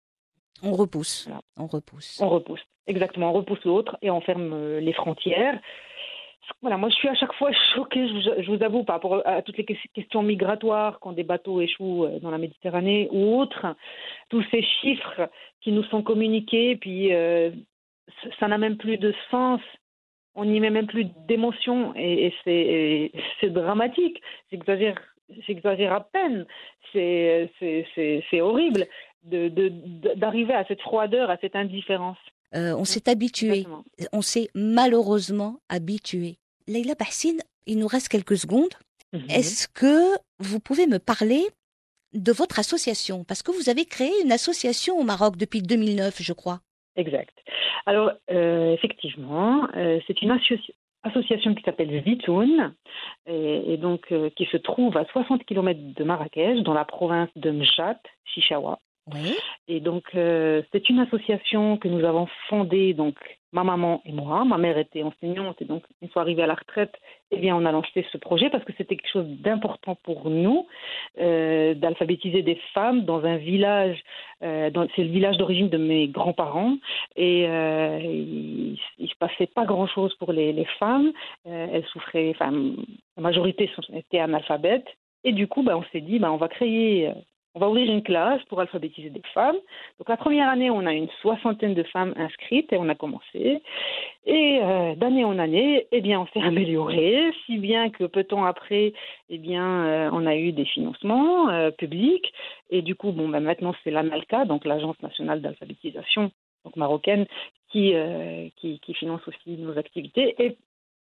On repousse. Voilà. On repousse. On repousse. Exactement, on repousse l'autre et on ferme euh, les frontières. Voilà, moi je suis à chaque fois choquée, je vous, avoue, par rapport à toutes les ques- questions migratoires quand des bateaux échouent euh, dans la Méditerranée ou autres, tous ces chiffres qui nous sont communiqués, puis euh, ça n'a même plus de sens, on n'y met même plus d'émotion et, c'est dramatique, j'exagère, j'exagère à peine, c'est horrible d'arriver à cette froideur, à cette indifférence. Euh, on s'est habitué. Exactement. On s'est malheureusement habitué. Leïla Bahsine, il nous reste quelques secondes. Mhm. Est-ce que vous pouvez me parler de votre association? Parce que vous avez créé une association au Maroc depuis 2009, je crois. Exact. Alors, euh, effectivement, euh, c'est une associ- association qui s'appelle Zitoun, et, et donc euh, qui se trouve à 60 km de Marrakech, dans la province de Mchat, Chichawa. Et donc, euh, c'est une association que nous avons fondée, donc ma maman et moi. Ma mère était enseignante, et donc, une fois arrivée à la retraite, eh bien, on a lancé ce projet parce que c'était quelque chose d'important pour nous, euh, d'alphabétiser des femmes dans un village, euh, c'est le village d'origine de mes grands-parents, et euh, il, il se passait pas grand-chose pour les, femmes. Elles souffraient, enfin, la majorité étaient analphabètes. Et du coup, ben, on s'est dit, ben, on va créer, on va ouvrir une classe pour alphabétiser des femmes. Donc la première année, on a une soixantaine de femmes inscrites et on a commencé. Et euh, d'année en année, eh bien, on s'est [LAUGHS] amélioré, si bien que peu de temps après, eh bien, euh, on a eu des financements euh, publics. Et du coup, bon, ben, maintenant, c'est l'ANALCA, donc l'Agence nationale d'alphabétisation marocaine, qui, qui, qui finance aussi nos activités. Et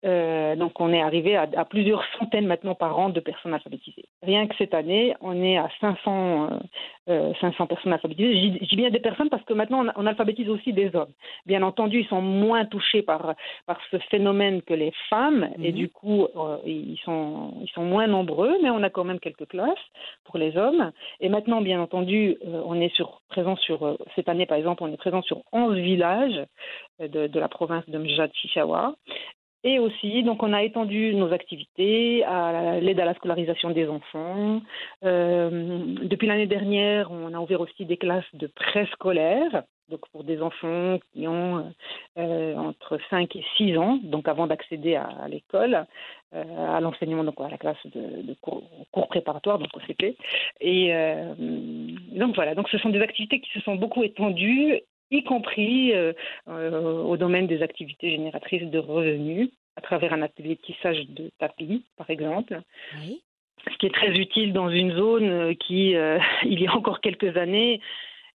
euh, donc, on est arrivé à, à plusieurs centaines maintenant par an de personnes alphabétisées. Rien que cette année, on est à 500, euh, euh, 500 personnes alphabétisées. Je dis- je dis bien des personnes parce que maintenant, on, on alphabétise aussi des hommes. Bien entendu, ils sont moins touchés par, par ce phénomène que les femmes, et Mhm. du coup, euh, ils, sont, ils sont moins nombreux, mais on a quand même quelques classes pour les hommes. Et maintenant, bien entendu, euh, on est sur, présent sur, euh, cette année par exemple, on est présent sur 11 villages euh, de, de la province de Mjad Chichawa. Et aussi, donc, on a étendu nos activités à l'aide à la scolarisation des enfants. Euh, depuis l'année dernière, on a ouvert aussi des classes de préscolaire, donc pour des enfants qui ont euh, entre 5 et 6 ans, donc avant d'accéder à, l'école, euh, à l'enseignement, donc à la classe de, cours, cours préparatoire, donc au CP. Et donc voilà, donc ce sont des activités qui se sont beaucoup étendues y compris euh, euh, au domaine des activités génératrices de revenus, à travers un atelier de tissage de tapis, par exemple, Oui. ce qui est très utile dans une zone qui, euh, [LAUGHS] il y a encore quelques années,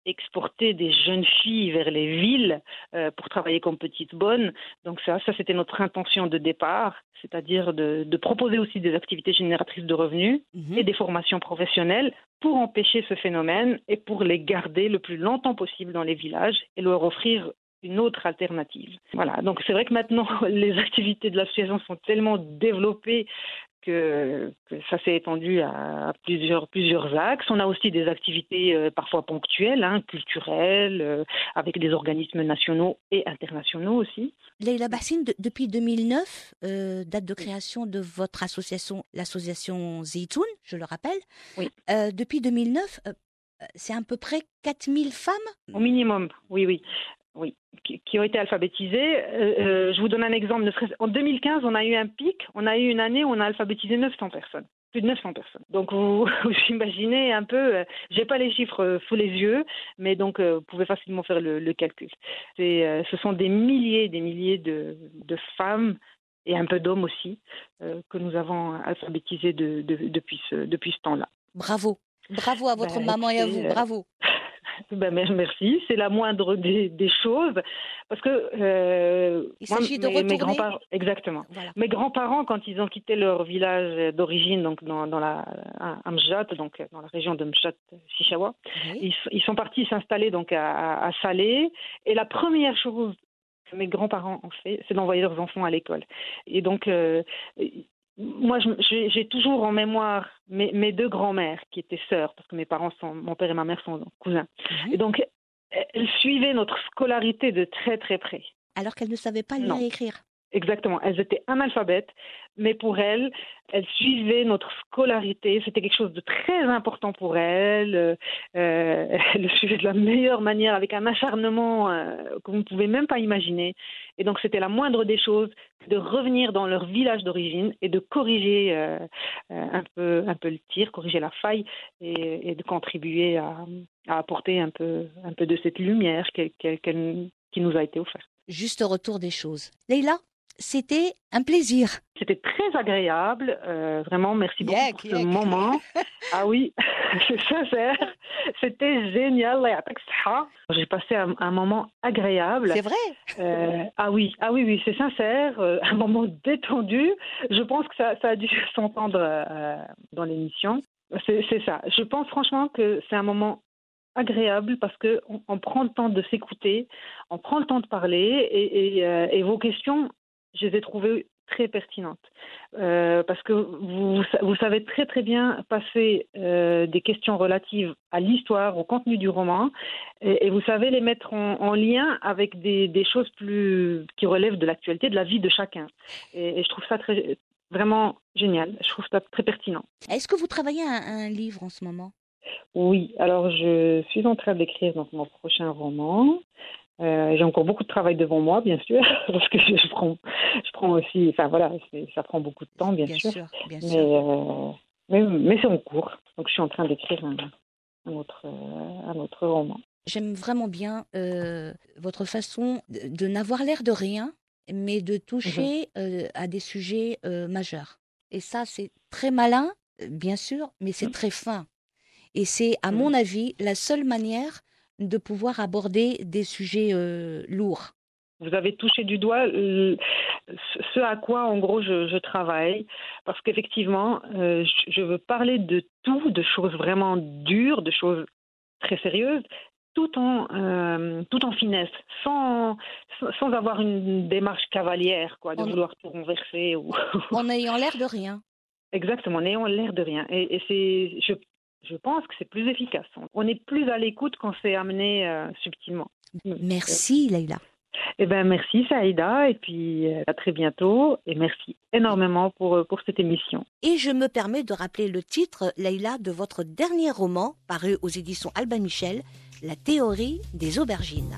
exportait des jeunes filles vers les villes euh, pour travailler comme petites bonnes. Donc ça, ça c'était notre intention de départ, c'est-à-dire de, de proposer aussi des activités génératrices de revenus Mhm. et des formations professionnelles pour empêcher ce phénomène et pour les garder le plus longtemps possible dans les villages et leur offrir une autre alternative. Voilà, donc c'est vrai que maintenant [LAUGHS] les activités de l'association sont tellement développées que, que ça s'est étendu à, à plusieurs, plusieurs axes. On a aussi des activités euh, parfois ponctuelles, hein, culturelles, euh, avec des organismes nationaux et internationaux aussi. Leïla Bassine, de- depuis 2009, euh, date de création de votre association, l'association Zitoun, je le rappelle. Oui. Depuis 2009, euh, c'est à peu près 4000 femmes? Au minimum, oui, oui. Oui, qui, ont été alphabétisées. Euh, euh, je vous donne un exemple. En 2015, on a eu un pic. On a eu une année où on a alphabétisé 900 personnes. Plus de 900 personnes. Donc, vous, [LAUGHS] vous imaginez un peu, euh, j'ai pas les chiffres euh, sous les yeux, mais donc, euh, vous pouvez facilement faire le, le calcul. Ce sont des milliers des milliers de, de femmes et un peu d'hommes aussi que nous avons alphabétisés de- de- depuis, ce, depuis ce temps-là. Bravo. Bravo à votre Bah, maman et à vous. Bravo. [LAUGHS] Ben, mer- merci, c'est la moindre des, des choses parce que euh, Il s'agit de mes, mes retourner- grands-parents, exactement. Voilà. Mes grands-parents, quand ils ont quitté leur village d'origine, donc dans, dans la à Mjat, donc dans la région de Mjat, Chichawa, Oui. ils, sont partis s'installer donc à, à, à Salé. Et la première chose que mes grands-parents ont fait, c'est d'envoyer leurs enfants à l'école. Et donc, euh, moi, j'ai toujours en mémoire mes, mes deux grands-mères qui étaient sœurs, parce que mes parents sont, mon père et ma mère sont cousins. Et donc, elles suivaient notre scolarité de très très près. Alors qu'elle ne savait pas lire et écrire. Exactement. Elles étaient analphabètes, mais pour elles, elles suivaient notre scolarité. C'était quelque chose de très important pour elles. Euh, elles le suivaient de la meilleure manière, avec un acharnement euh, que vous ne pouvez même pas imaginer. Et donc, c'était la moindre des choses de revenir dans leur village d'origine et de corriger euh, un, peu, un peu le tir, corriger la faille et, de contribuer à, apporter un peu, un peu de cette lumière qui nous a été offerte. Juste retour des choses. Leïla, c'était un plaisir. C'était très agréable, euh, vraiment merci beaucoup pour ce moment. [LAUGHS] ah oui, [LAUGHS] c'est sincère, c'était génial. J'ai passé un, moment agréable. C'est vrai. Euh, ah oui, ah oui, oui, c'est sincère, euh, un moment détendu. Je pense que ça, a dû [LAUGHS] s'entendre dans l'émission. C'est ça. Je pense franchement que c'est un moment agréable parce qu'on on prend le temps de s'écouter, on prend le temps de parler et, et vos questions je les ai trouvées très pertinentes. Euh, parce que vous, vous, savez très très bien passer euh, des questions relatives à l'histoire, au contenu du roman, et, vous savez les mettre en, lien avec des, des, choses plus qui relèvent de l'actualité, de la vie de chacun. Et, je trouve ça très, vraiment génial. Je trouve ça très pertinent. Est-ce que vous travaillez un, un livre en ce moment? Oui, alors je suis en train d'écrire mon prochain roman. Euh, j'ai encore beaucoup de travail devant moi, bien sûr, [LAUGHS] parce que je prends, je prends aussi, enfin voilà, ça prend beaucoup de temps, bien, sûr. Euh, mais, mais, c'est en cours. Donc je suis en train d'écrire un, un, autre, euh, un autre roman. J'aime vraiment bien votre façon de, n'avoir l'air de rien, mais de toucher mhm. à des sujets majeurs. Et ça, c'est très malin, bien sûr, mais c'est mhm. très fin. Et c'est, à mhm. mon avis, la seule manière de pouvoir aborder des sujets euh, lourds. Vous avez touché du doigt euh, ce à quoi, en gros, je, travaille, parce qu'effectivement, euh, je veux parler de tout, de choses vraiment dures, de choses très sérieuses, tout en, tout en finesse, sans, sans avoir une démarche cavalière, quoi, de vouloir tout renverser. Ou... en [LAUGHS] ayant l'air de rien. Exactement, en ayant l'air de rien. Et, et c'est, je je pense que c'est plus efficace. On est plus à l'écoute quand c'est amené euh, subtilement. Merci Leïla. Eh ben merci Saïda et puis euh, à très bientôt et merci énormément pour, euh, pour cette émission. Et je me permets de rappeler le titre, Leïla, de votre dernier roman paru aux éditions Albin Michel, La théorie des aubergines.